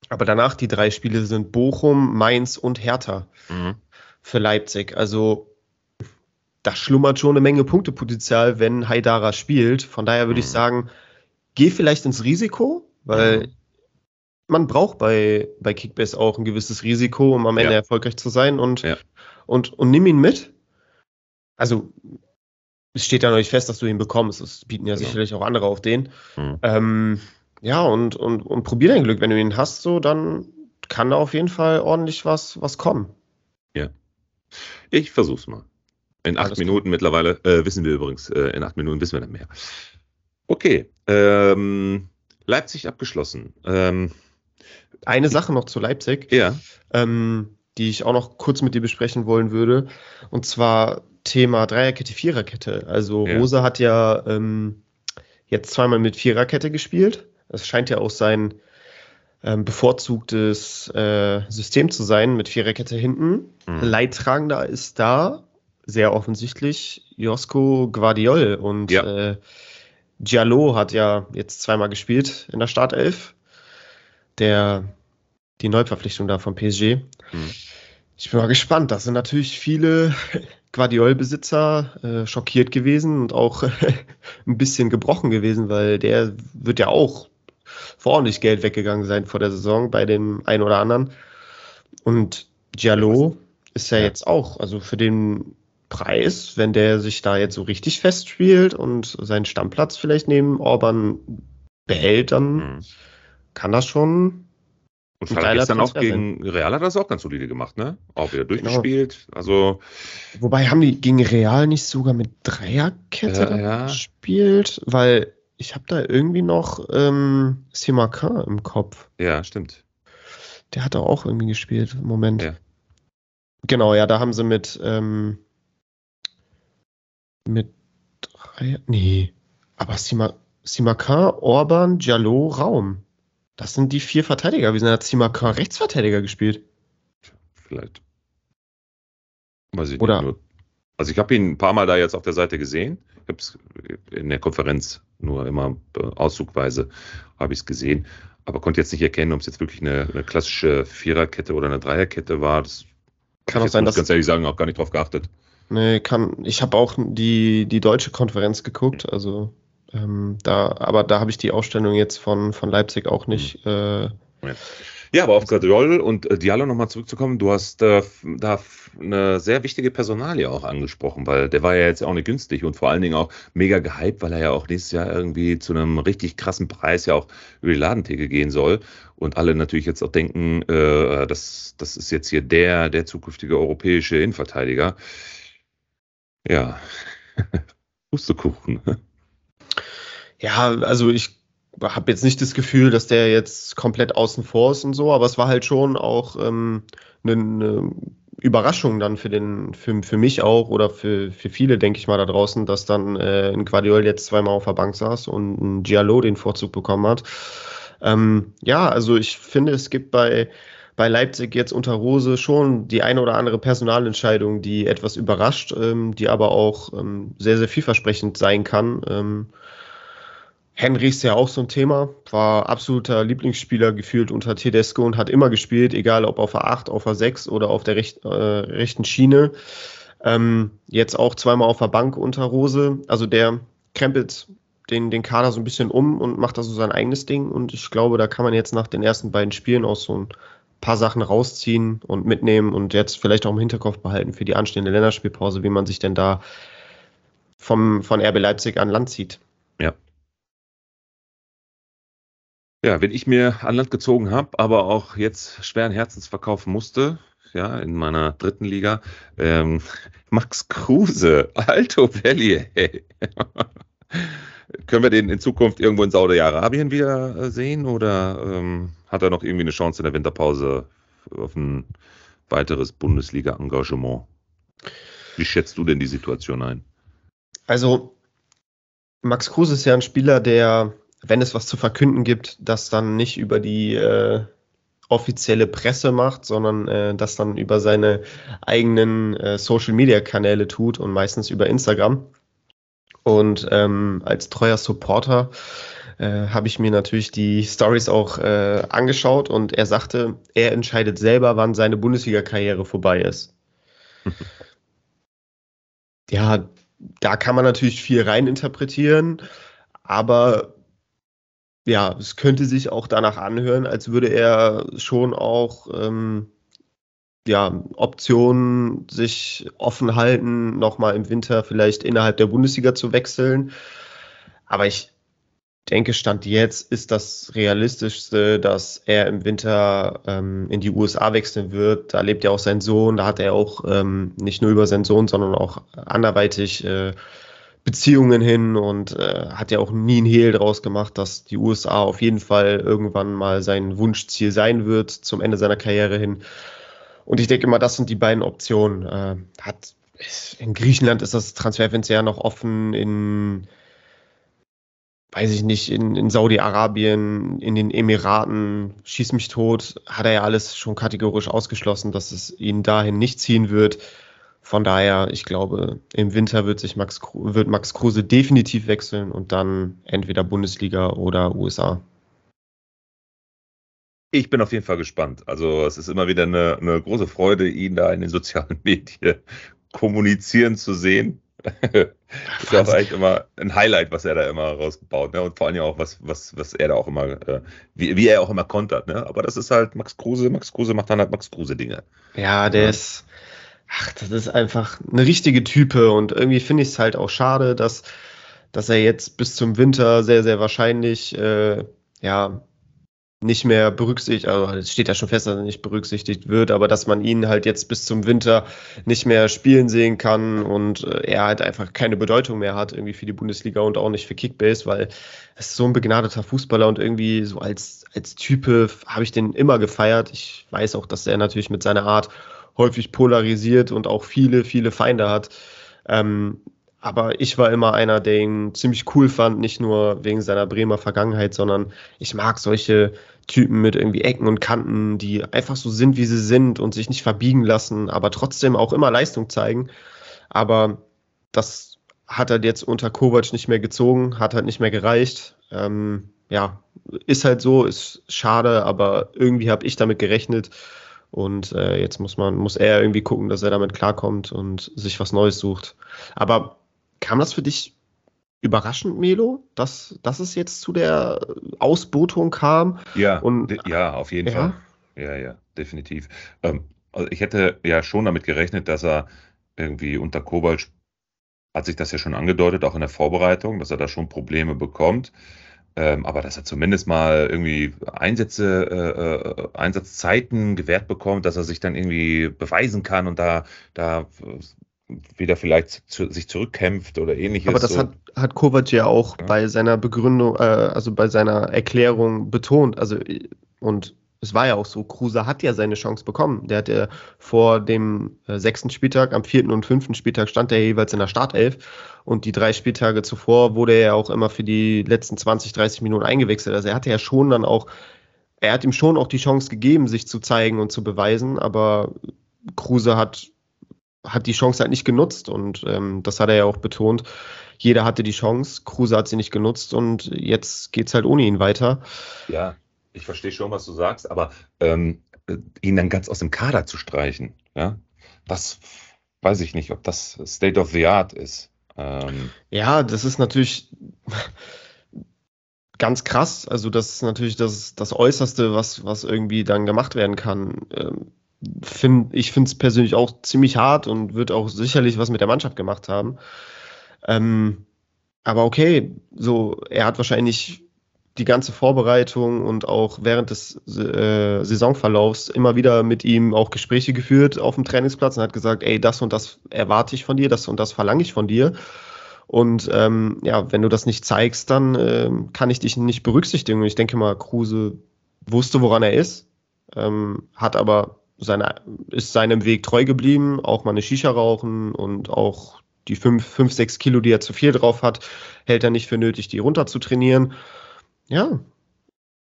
Aber danach die drei Spiele sind Bochum, Mainz und Hertha Mhm. für Leipzig. Also da schlummert schon eine Menge Punktepotenzial, wenn Haidara spielt. Von daher würde ich Mhm. sagen, geh vielleicht ins Risiko, weil Mhm. Man braucht bei, bei Kickbase auch ein gewisses Risiko, um am Ende Ja. erfolgreich zu sein und, Ja. und, und nimm ihn mit. Also es steht ja noch nicht fest, dass du ihn bekommst. Es bieten ja Genau. sicherlich auch andere auf den. Mhm. Ähm, ja, und, und, und probier dein Glück. Wenn du ihn hast, so, dann kann da auf jeden Fall ordentlich was, was kommen. Ich versuch's mal. In acht Alles. Minuten mittlerweile äh, wissen wir übrigens, äh, in acht Minuten wissen wir dann mehr. Okay. Ähm, Leipzig abgeschlossen. Ähm, Eine Sache noch zu Leipzig, ja. ähm, die ich auch noch kurz mit dir besprechen wollen würde. Und zwar Thema Dreierkette, Viererkette. Also Ja. Rose hat ja ähm, jetzt zweimal mit Viererkette gespielt. Das scheint ja auch sein ähm, bevorzugtes äh, System zu sein mit Viererkette hinten. Mhm. Leidtragender ist da sehr offensichtlich Josko Guardiol und Ja. äh, Diallo hat ja jetzt zweimal gespielt in der Startelf. Der die Neuverpflichtung da vom PSG. Mhm. Ich bin mal gespannt. Da sind natürlich viele Guardiol-Besitzer äh, schockiert gewesen und auch ein bisschen gebrochen gewesen, weil der wird ja auch vor ordentlich Geld weggegangen sein vor der Saison bei dem einen oder anderen. Und Diallo ist ja, Ja. jetzt auch, also für den Preis, wenn der sich da jetzt so richtig festspielt und seinen Stammplatz vielleicht neben Orban behält, dann Mhm. Kann das schon Und Ein hat gestern auch gegen Real hat das auch ganz solide gemacht, ne? Auch wieder Genau. durchgespielt. Also, Wobei haben die gegen Real nicht sogar mit Dreierkette Ja, ja. gespielt? Weil ich habe da irgendwie noch ähm, Simakan im Kopf. ja, stimmt. Der hat da auch irgendwie gespielt. Moment. Ja. Genau, ja, da haben sie mit ähm, mit Dreier. Nee. Aber Sima, Simakan, Orban, Diallo, Raum. Das sind die vier Verteidiger. Wieso hat Simakan Rechtsverteidiger gespielt? Vielleicht. Weiß ich Oder- nicht. Also ich habe ihn ein paar Mal da jetzt auf der Seite gesehen. Ich habe es in der Konferenz nur immer äh, auszugweise habe ich es gesehen. aber konnte jetzt nicht erkennen, ob es jetzt wirklich eine, eine, klassische Viererkette oder eine Dreierkette war. Das kann auch sein, dass ganz ehrlich sagen, auch gar nicht drauf geachtet. Nee, kann. Ich habe auch die, die deutsche Konferenz geguckt, also ähm, da, aber da habe ich die Ausstellung jetzt von, von Leipzig auch nicht. Äh, ja, aber auf Guardiol und äh, Diallo nochmal zurückzukommen, du hast äh, da eine sehr wichtige Personalie auch angesprochen, weil der war ja jetzt auch nicht günstig und vor allen Dingen auch mega gehypt, weil er ja auch nächstes Jahr irgendwie zu einem richtig krassen Preis ja auch über die Ladentheke gehen soll und alle natürlich jetzt auch denken, äh, das, das ist jetzt hier der, der zukünftige europäische Innenverteidiger. Ja, Pustekuchen. Ja, also ich habe jetzt nicht das Gefühl, dass der jetzt komplett außen vor ist und so, aber es war halt schon auch ähm, eine, eine Überraschung dann für den, für, für mich auch oder für, für viele, denke ich mal, da draußen, dass dann äh, ein Guardiol jetzt zweimal auf der Bank saß und ein Giallo den Vorzug bekommen hat. Ähm, ja, also ich finde, es gibt bei, bei Leipzig jetzt unter Rose schon die eine oder andere Personalentscheidung, die etwas überrascht, ähm, die aber auch ähm, sehr, sehr vielversprechend sein kann. Henry ist ja auch so ein Thema, war absoluter Lieblingsspieler gefühlt unter Tedesco und hat immer gespielt, egal ob auf der 8, auf der 6 oder auf der recht, äh, rechten Schiene. Ähm, jetzt auch zweimal auf der Bank unter Rose. Also der krempelt den, den Kader so ein bisschen um und macht da so sein eigenes Ding. Und ich glaube, da kann man jetzt nach den ersten beiden Spielen auch so ein paar Sachen rausziehen und mitnehmen und jetzt vielleicht auch im Hinterkopf behalten für die anstehende Länderspielpause, wie man sich denn da vom, von RB Leipzig an Land zieht. Ja, ja, wenn ich mir an Land gezogen habe, aber auch jetzt schweren Herzens verkaufen musste, ja, in meiner dritten Liga, ähm, Max Kruse, Alto Belli, hey. Können wir den in Zukunft irgendwo in Saudi-Arabien wieder äh, sehen oder ähm, hat er noch irgendwie eine Chance in der Winterpause auf ein weiteres Bundesliga-Engagement? Wie schätzt du denn die Situation ein? Also, Max Kruse ist ja ein Spieler, der wenn es was zu verkünden gibt, das dann nicht über die äh, offizielle Presse macht, sondern äh, das dann über seine eigenen äh, Social-Media-Kanäle tut und meistens über Instagram. Und ähm, als treuer Supporter äh, habe ich mir natürlich die Stories auch äh, angeschaut und er sagte, er entscheidet selber, wann seine Bundesliga-Karriere vorbei ist. ja, da kann man natürlich viel reininterpretieren, aber ja, es könnte sich auch danach anhören, als würde er schon auch ähm, ja, Optionen sich offen halten, nochmal im Winter vielleicht innerhalb der Bundesliga zu wechseln. Aber ich denke, Stand jetzt ist das Realistischste, dass er im Winter ähm, in die USA wechseln wird. Da lebt ja auch sein Sohn, da hat er auch ähm, nicht nur über seinen Sohn, sondern auch anderweitig äh, Beziehungen hin und äh, hat ja auch nie ein Hehl draus gemacht, dass die USA auf jeden Fall irgendwann mal sein Wunschziel sein wird zum Ende seiner Karriere hin. Und ich denke immer, das sind die beiden Optionen. Äh, hat, in Griechenland ist das Transferfenster ja noch offen, in weiß ich nicht, in, in Saudi-Arabien, in den Emiraten, schieß mich tot, hat er ja alles schon kategorisch ausgeschlossen, dass es ihn dahin nicht ziehen wird. Von daher, ich glaube, im Winter wird sich Max, wird Max Kruse definitiv wechseln und dann entweder Bundesliga oder USA. Ich bin auf jeden Fall gespannt. Also es ist immer wieder eine, eine große Freude, ihn da in den sozialen Medien kommunizieren zu sehen. ist ja auch eigentlich immer ein Highlight, was er da immer rausgebaut, ne? Und vor allem auch, was, was, was er da auch immer, äh, wie, wie er auch immer kontert, ne? Aber das ist halt Max Kruse. Max Kruse macht dann halt Max Kruse-Dinge. Ja, der ja. ist ach, das ist einfach eine richtige Type und irgendwie finde ich es halt auch schade, dass, dass er jetzt bis zum Winter sehr, sehr wahrscheinlich äh, ja nicht mehr berücksichtigt, also es steht ja schon fest, dass er nicht berücksichtigt wird, aber dass man ihn halt jetzt bis zum Winter nicht mehr spielen sehen kann und äh, er halt einfach keine Bedeutung mehr hat irgendwie für die Bundesliga und auch nicht für Kickbase, weil es ist so ein begnadeter Fußballer und irgendwie so als, als Type habe ich den immer gefeiert. Ich weiß auch, dass er natürlich mit seiner Art häufig polarisiert und auch viele, viele Feinde hat. Ähm, aber ich war immer einer, der ihn ziemlich cool fand, nicht nur wegen seiner Bremer Vergangenheit, sondern ich mag solche Typen mit irgendwie Ecken und Kanten, die einfach so sind, wie sie sind und sich nicht verbiegen lassen, aber trotzdem auch immer Leistung zeigen. Aber das hat er jetzt unter Kovac nicht mehr gezogen, hat halt nicht mehr gereicht. Ähm, ja, ist halt so, ist schade, aber irgendwie habe ich damit gerechnet. Und äh, jetzt muss man, muss er irgendwie gucken, dass er damit klarkommt und sich was Neues sucht. Aber kam das für dich überraschend, Melo, dass, dass es jetzt zu der Ausbotung kam? Ja, und, ja, auf jeden ja. Fall. Ja, ja, definitiv. Ähm, also ich hätte ja schon damit gerechnet, dass er irgendwie unter Kovac hat sich das ja schon angedeutet, auch in der Vorbereitung, dass er da schon Probleme bekommt. Ähm, aber dass er zumindest mal irgendwie Einsätze, äh, äh, Einsatzzeiten gewährt bekommt, dass er sich dann irgendwie beweisen kann und da, da wieder vielleicht zu, sich zurückkämpft oder ähnliches. Aber das so. hat, hat Kovac ja auch ja. bei seiner Begründung, äh, also bei seiner Erklärung betont. Also und es war ja auch so, Kruse hat ja seine Chance bekommen. Der hat ja vor dem äh, sechsten Spieltag, am vierten und fünften Spieltag stand er jeweils in der Startelf und die drei Spieltage zuvor wurde er ja auch immer für die letzten 20, 30 Minuten eingewechselt. Also er hatte ja schon dann auch, er hat ihm schon auch die Chance gegeben, sich zu zeigen und zu beweisen, aber Kruse hat, hat die Chance halt nicht genutzt und ähm, das hat er ja auch betont. Jeder hatte die Chance, Kruse hat sie nicht genutzt und jetzt geht es halt ohne ihn weiter. Ja, ich verstehe schon, was du sagst, aber ähm, ihn dann ganz aus dem Kader zu streichen, ja, das weiß ich nicht, ob das State of the Art ist. Ähm, ja, das ist natürlich ganz krass. Also, das ist natürlich das, das Äußerste, was, was irgendwie dann gemacht werden kann. Ähm, find, ich finde es persönlich auch ziemlich hart und wird auch sicherlich was mit der Mannschaft gemacht haben. Ähm, aber okay, so, er hat wahrscheinlich die ganze Vorbereitung und auch während des äh, Saisonverlaufs immer wieder mit ihm auch Gespräche geführt auf dem Trainingsplatz und hat gesagt, ey, das und das erwarte ich von dir, das und das verlange ich von dir. Und ähm, ja, wenn du das nicht zeigst, dann äh, kann ich dich nicht berücksichtigen. Und ich denke mal, Kruse wusste, woran er ist, ähm, hat aber seine, ist seinem Weg treu geblieben, auch mal eine Shisha rauchen und auch die fünf, fünf, sechs Kilo, die er zu viel drauf hat, hält er nicht für nötig, die runter zu trainieren ja,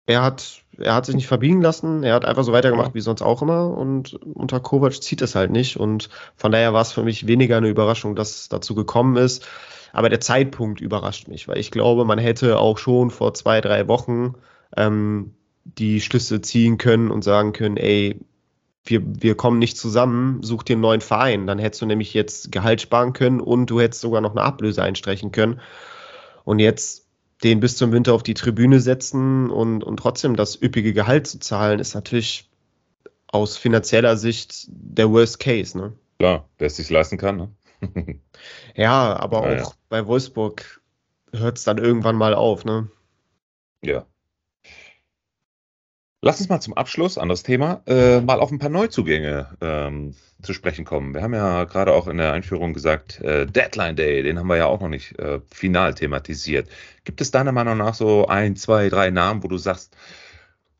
er hat, er hat sich nicht verbiegen lassen, er hat einfach so weitergemacht wie sonst auch immer und unter Kovac zieht es halt nicht und von daher war es für mich weniger eine Überraschung, dass es dazu gekommen ist. Aber der Zeitpunkt überrascht mich, weil ich glaube, man hätte auch schon vor zwei, drei Wochen ähm, die Schlüsse ziehen können und sagen können, ey, wir, wir kommen nicht zusammen, such dir einen neuen Verein. Dann hättest du nämlich jetzt Gehalt sparen können und du hättest sogar noch eine Ablöse einstreichen können. Und jetzt den bis zum Winter auf die Tribüne setzen und, und trotzdem das üppige Gehalt zu zahlen, ist natürlich aus finanzieller Sicht der Worst Case. Ne? Klar, wer es sich leisten kann. Ne? ja, aber Na, auch ja. bei Wolfsburg hört es dann irgendwann mal auf. Ne? Ja. Lass uns mal zum Abschluss, anderes Thema, äh, mal auf ein paar Neuzugänge ähm, zu sprechen kommen. Wir haben ja gerade auch in der Einführung gesagt, äh, Deadline Day, den haben wir ja auch noch nicht äh, final thematisiert. Gibt es deiner Meinung nach so ein, zwei, drei Namen, wo du sagst,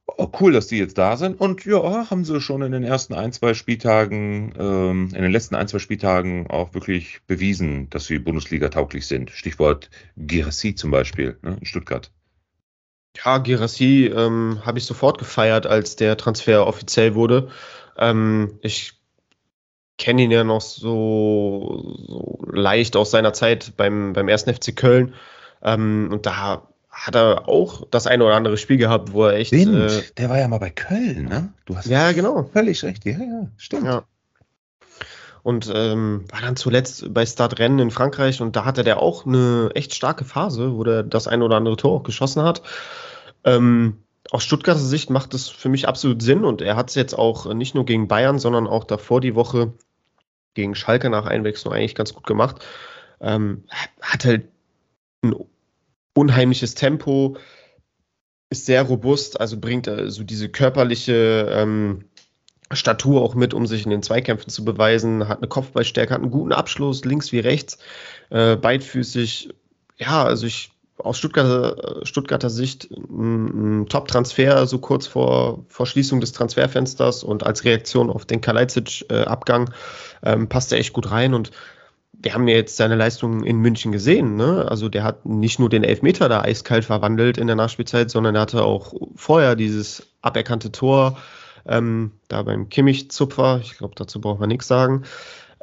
oh, cool, dass die jetzt da sind und ja, haben sie schon in den ersten ein, zwei Spieltagen, ähm, in den letzten ein, zwei Spieltagen auch wirklich bewiesen, dass sie Bundesliga tauglich sind. Stichwort Girassi zum Beispiel ne, in Stuttgart. Ja, Girassi ähm, habe ich sofort gefeiert, als der Transfer offiziell wurde. Ähm, ich kenne ihn ja noch so, so, leicht aus seiner Zeit beim, beim 1. FC Köln. Ähm, und da hat er auch das eine oder andere Spiel gehabt, wo er echt. Stimmt, äh, der war ja mal bei Köln, ne? Du hast ja, genau. Völlig recht, ja, ja, stimmt. Ja. Und ähm, war dann zuletzt bei Startrennen in Frankreich und da hatte der auch eine echt starke Phase, wo der das eine oder andere Tor auch geschossen hat. Ähm, aus Stuttgarter Sicht macht es für mich absolut Sinn und er hat es jetzt auch nicht nur gegen Bayern, sondern auch davor die Woche gegen Schalke nach Einwechslung eigentlich ganz gut gemacht. Ähm, hat halt ein unheimliches Tempo, ist sehr robust, also bringt äh, so diese körperliche ähm, Statur auch mit, um sich in den Zweikämpfen zu beweisen, hat eine Kopfballstärke, hat einen guten Abschluss, links wie rechts, äh, beidfüßig. Ja, also ich aus Stuttgarter, Stuttgarter Sicht ein, Top-Transfer, so kurz vor, vor Schließung des Transferfensters und als Reaktion auf den Kalajdzic-Abgang ähm, passt er echt gut rein und wir haben ja jetzt seine Leistungen in München gesehen. Ne? Also der hat nicht nur den Elfmeter da eiskalt verwandelt in der Nachspielzeit, sondern er hatte auch vorher dieses aberkannte Tor ähm, da beim Kimmich-Zupfer. Ich glaube, dazu braucht man nichts sagen.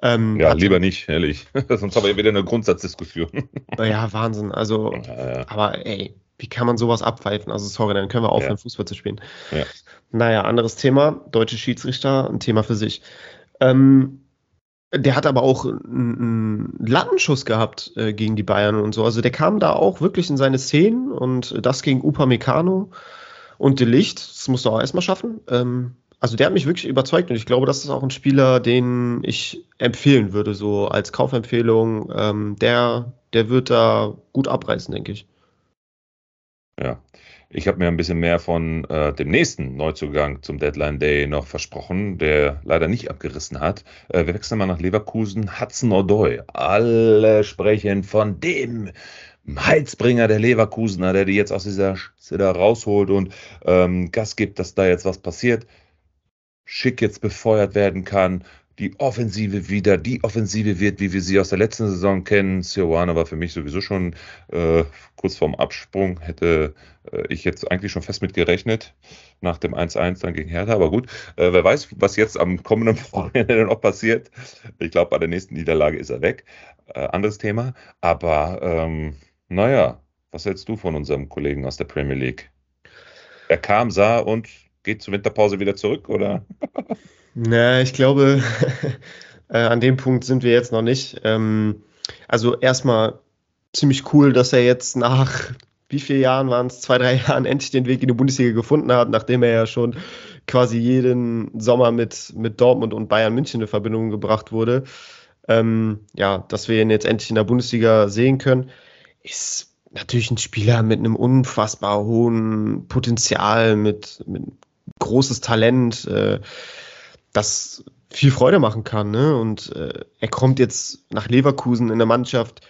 Ähm, ja, lieber nicht, ehrlich. Sonst haben wir wieder eine Grundsatzdiskussion. Ja, Wahnsinn. Also, ja, ja. aber ey, wie kann man sowas abpfeifen? Also sorry, dann können wir aufhören, ja. Fußball zu spielen. Ja. Naja, anderes Thema. Deutsche Schiedsrichter, ein Thema für sich. Ähm, der hat aber auch einen Lattenschuss gehabt äh, gegen die Bayern und so. Also der kam da auch wirklich in seine Szenen und das gegen Upamecano und De Licht. Das musst du auch erstmal schaffen. Ähm, also der hat mich wirklich überzeugt und ich glaube, das ist auch ein Spieler, den ich empfehlen würde, so als Kaufempfehlung. Ähm, der, der wird da gut abreißen, denke ich. Ja, ich habe mir ein bisschen mehr von äh, dem nächsten Neuzugang zum Deadline Day noch versprochen, der leider nicht abgerissen hat. Äh, wir wechseln mal nach Leverkusen. Hudson O'Doy. Alle sprechen von dem Heizbringer der Leverkusener, der die jetzt aus dieser Zither rausholt und ähm, Gas gibt, dass da jetzt was passiert. Schick jetzt befeuert werden kann die Offensive wieder die Offensive wird, wie wir sie aus der letzten Saison kennen. Sioane war für mich sowieso schon äh, kurz vorm Absprung, hätte äh, ich jetzt eigentlich schon fest mit gerechnet, nach dem 1-1 dann gegen Hertha, aber gut, äh, wer weiß, was jetzt am kommenden Wochenende noch passiert. Ich glaube, bei der nächsten Niederlage ist er weg. Äh, anderes Thema, aber ähm, naja, was hältst du von unserem Kollegen aus der Premier League? Er kam, sah und geht zur Winterpause wieder zurück, oder? Na, ich glaube, äh, an dem Punkt sind wir jetzt noch nicht. Ähm, also erstmal ziemlich cool, dass er jetzt nach wie vielen Jahren waren es, zwei, drei Jahren endlich den Weg in die Bundesliga gefunden hat, nachdem er ja schon quasi jeden Sommer mit, mit Dortmund und Bayern München in Verbindung gebracht wurde. Ähm, ja, dass wir ihn jetzt endlich in der Bundesliga sehen können, ist natürlich ein Spieler mit einem unfassbar hohen Potenzial, mit, mit großes Talent. Äh, das viel Freude machen kann. Ne? Und äh, er kommt jetzt nach Leverkusen in eine Mannschaft,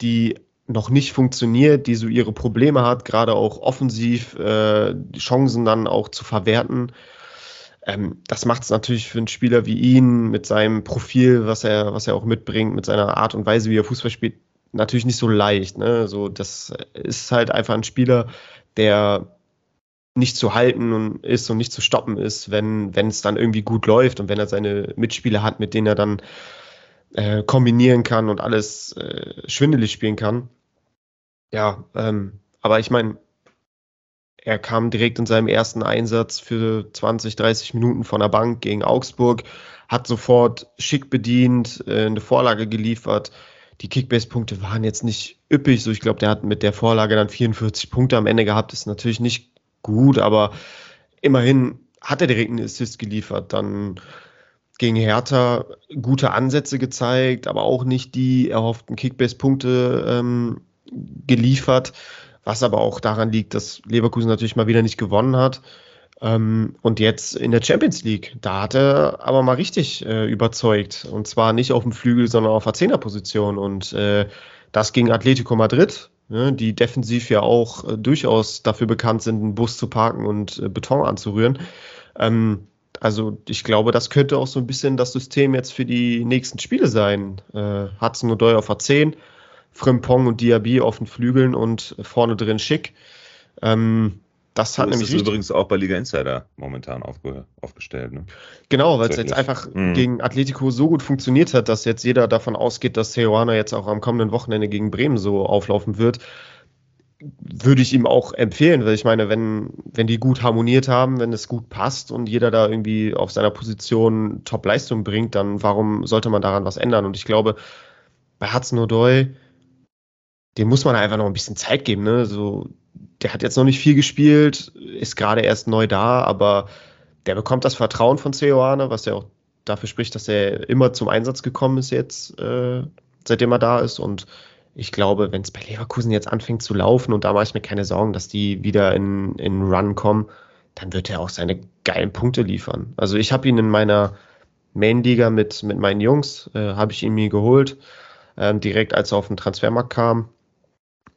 die noch nicht funktioniert, die so ihre Probleme hat, gerade auch offensiv äh, Chancen dann auch zu verwerten. Ähm, das macht es natürlich für einen Spieler wie ihn mit seinem Profil, was er, was er auch mitbringt, mit seiner Art und Weise, wie er Fußball spielt, natürlich nicht so leicht. Ne? So, das ist halt einfach ein Spieler, der nicht zu halten und ist und nicht zu stoppen ist, wenn, wenn es dann irgendwie gut läuft und wenn er seine Mitspieler hat, mit denen er dann äh, kombinieren kann und alles äh, schwindelig spielen kann. Ja, ähm, aber ich meine, er kam direkt in seinem ersten Einsatz für 20, 30 Minuten von der Bank gegen Augsburg, hat sofort schick bedient, äh, eine Vorlage geliefert. Die Kickbase-Punkte waren jetzt nicht üppig, so ich glaube, der hat mit der Vorlage dann 44 Punkte am Ende gehabt. ist natürlich nicht gut, aber immerhin hat er direkt einen Assist geliefert. Dann gegen Hertha gute Ansätze gezeigt, aber auch nicht die erhofften Kickbase-Punkte ähm, geliefert, was aber auch daran liegt, dass Leverkusen natürlich mal wieder nicht gewonnen hat. Ähm, und jetzt in der Champions League, da hat er aber mal richtig äh, überzeugt. Und zwar nicht auf dem Flügel, sondern auf der Zehnerposition. Und äh, das gegen Atletico Madrid, ne, die defensiv ja auch äh, durchaus dafür bekannt sind, einen Bus zu parken und äh, Beton anzurühren. Ähm, also ich glaube, das könnte auch so ein bisschen das System jetzt für die nächsten Spiele sein. Äh, Hudson Odoi auf A10, Frimpong und Diaby auf den Flügeln und vorne drin Schick. Ähm, das hat so nämlich. Ist übrigens auch bei Liga Insider momentan aufge, aufgestellt. Ne? Genau, weil es jetzt einfach mhm. gegen Atletico so gut funktioniert hat, dass jetzt jeder davon ausgeht, dass Ceruana jetzt auch am kommenden Wochenende gegen Bremen so auflaufen wird. Würde ich ihm auch empfehlen, weil ich meine, wenn, wenn die gut harmoniert haben, wenn es gut passt und jeder da irgendwie auf seiner Position Top-Leistung bringt, dann warum sollte man daran was ändern? Und ich glaube, bei Hudson O'Doy, dem muss man einfach noch ein bisschen Zeit geben. Ne? So, der hat jetzt noch nicht viel gespielt, ist gerade erst neu da, aber der bekommt das Vertrauen von Ceoane, was ja auch dafür spricht, dass er immer zum Einsatz gekommen ist jetzt, äh, seitdem er da ist. Und ich glaube, wenn es bei Leverkusen jetzt anfängt zu laufen, und da mache ich mir keine Sorgen, dass die wieder in, in Run kommen, dann wird er auch seine geilen Punkte liefern. Also ich habe ihn in meiner Main-Liga mit, mit meinen Jungs, äh, habe ich ihn mir geholt, ähm, direkt als er auf den Transfermarkt kam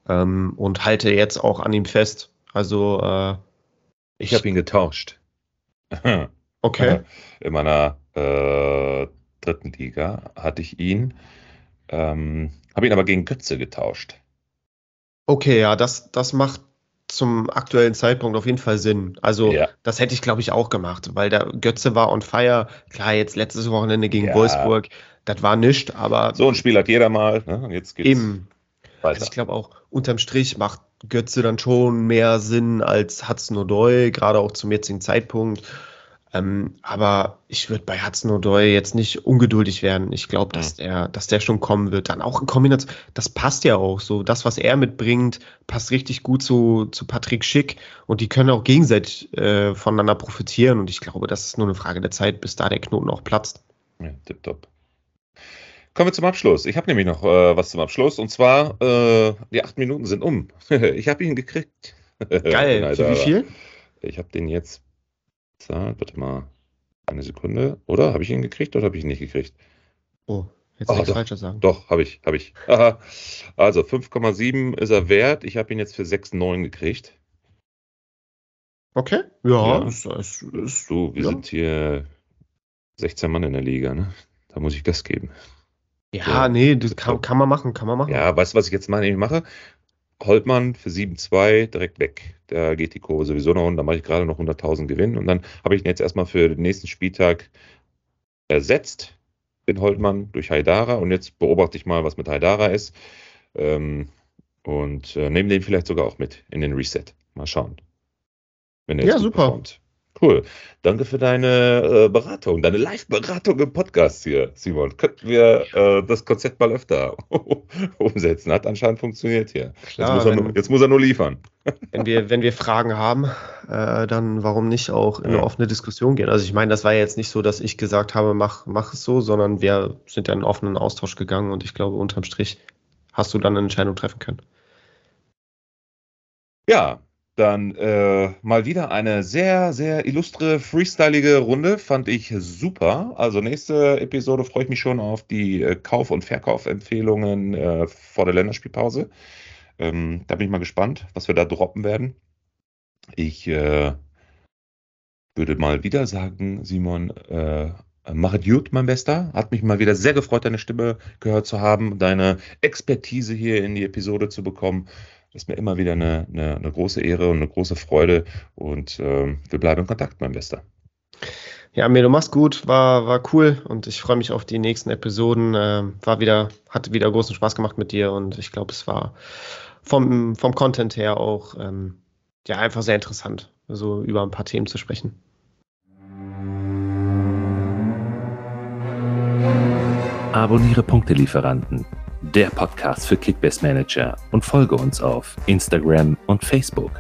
ähm, und halte jetzt auch an ihm fest. Also äh, ich habe ihn getauscht. okay. In meiner äh, dritten Liga hatte ich ihn, ähm, habe ihn aber gegen Götze getauscht. Okay, ja, das, das macht zum aktuellen Zeitpunkt auf jeden Fall Sinn. Also ja. das hätte ich, glaube ich, auch gemacht, weil der Götze war on fire. Klar, jetzt letztes Wochenende gegen ja. Wolfsburg, das war nichts, aber. So ein Spiel hat jeder mal. Ne? Jetzt geht's eben. Also ich glaube auch, unterm Strich macht Götze dann schon mehr Sinn als Hudson O'Doy, gerade auch zum jetzigen Zeitpunkt. Ähm, aber ich würde bei Hudson O'Doy jetzt nicht ungeduldig werden. Ich glaube, dass der, dass der schon kommen wird. Dann auch in Kombination, das passt ja auch so. Das, was er mitbringt, passt richtig gut zu, zu Patrick Schick und die können auch gegenseitig äh, voneinander profitieren. Und ich glaube, das ist nur eine Frage der Zeit, bis da der Knoten auch platzt. Ja, tipptopp. Kommen wir zum Abschluss. Ich habe nämlich noch äh, was zum Abschluss und zwar äh, die acht Minuten sind um. ich habe ihn gekriegt. Geil. Für wie viel? Ich habe den jetzt bezahlt. Warte mal. Eine Sekunde. Oder? Habe ich ihn gekriegt oder habe ich ihn nicht gekriegt? Oh, jetzt oh, falsch sagen. Doch, habe ich, habe ich. Aha. Also 5,7 ist er wert. Ich habe ihn jetzt für 6,9 gekriegt. Okay. Ja, ja. Ist, ist, ist, so, wir ja. sind hier 16 Mann in der Liga, ne? Da muss ich Gas geben. Ja, so. nee, das kann, kann man machen, kann man machen. Ja, weißt du, was ich jetzt mal mache? Holtmann für 7,2 direkt weg. Da geht die Kurve sowieso noch und da mache ich gerade noch 100.000 Gewinn. Und dann habe ich ihn jetzt erstmal für den nächsten Spieltag ersetzt, den Holtmann durch Haidara. Und jetzt beobachte ich mal, was mit Haidara ist. Ähm, und äh, nehme den vielleicht sogar auch mit in den Reset. Mal schauen. ja, super. Performt. Cool. Danke für deine äh, Beratung, deine Live-Beratung im Podcast hier, Simon. Könnten wir äh, das Konzept mal öfter umsetzen? Hat anscheinend funktioniert hier. Klar, jetzt, muss wenn, nur, jetzt, muss er nur, liefern. Wenn wir, wenn wir Fragen haben, äh, dann warum nicht auch in eine offene Diskussion gehen? Also ich meine, das war jetzt nicht so, dass ich gesagt habe, mach, mach es so, sondern wir sind ja in einen offenen Austausch gegangen und ich glaube, unterm Strich hast du dann eine Entscheidung treffen können. Ja, dann äh, mal wieder eine sehr, sehr illustre, freestylige Runde. Fand ich super. Also nächste Episode freue ich mich schon auf die äh, Kauf- und Verkaufempfehlungen äh, vor der Länderspielpause. Ähm, da bin ich mal gespannt, was wir da droppen werden. Ich äh, würde mal wieder sagen, Simon, äh, Machet gut, mein Bester. Hat mich mal wieder sehr gefreut, deine Stimme gehört zu haben, deine Expertise hier in die Episode zu bekommen. Das ist mir immer wieder eine, eine, eine große Ehre und eine große Freude. Und äh, wir bleiben in Kontakt, mein Bester. Ja, mir du machst gut, war, war cool und ich freue mich auf die nächsten Episoden. Äh, war wieder, hat wieder großen Spaß gemacht mit dir und ich glaube, es war vom, vom Content her auch ähm, ja, einfach sehr interessant, so über ein paar Themen zu sprechen. Abonniere Punktelieferanten der Podcast für Kickbase Manager und folge uns auf Instagram und Facebook.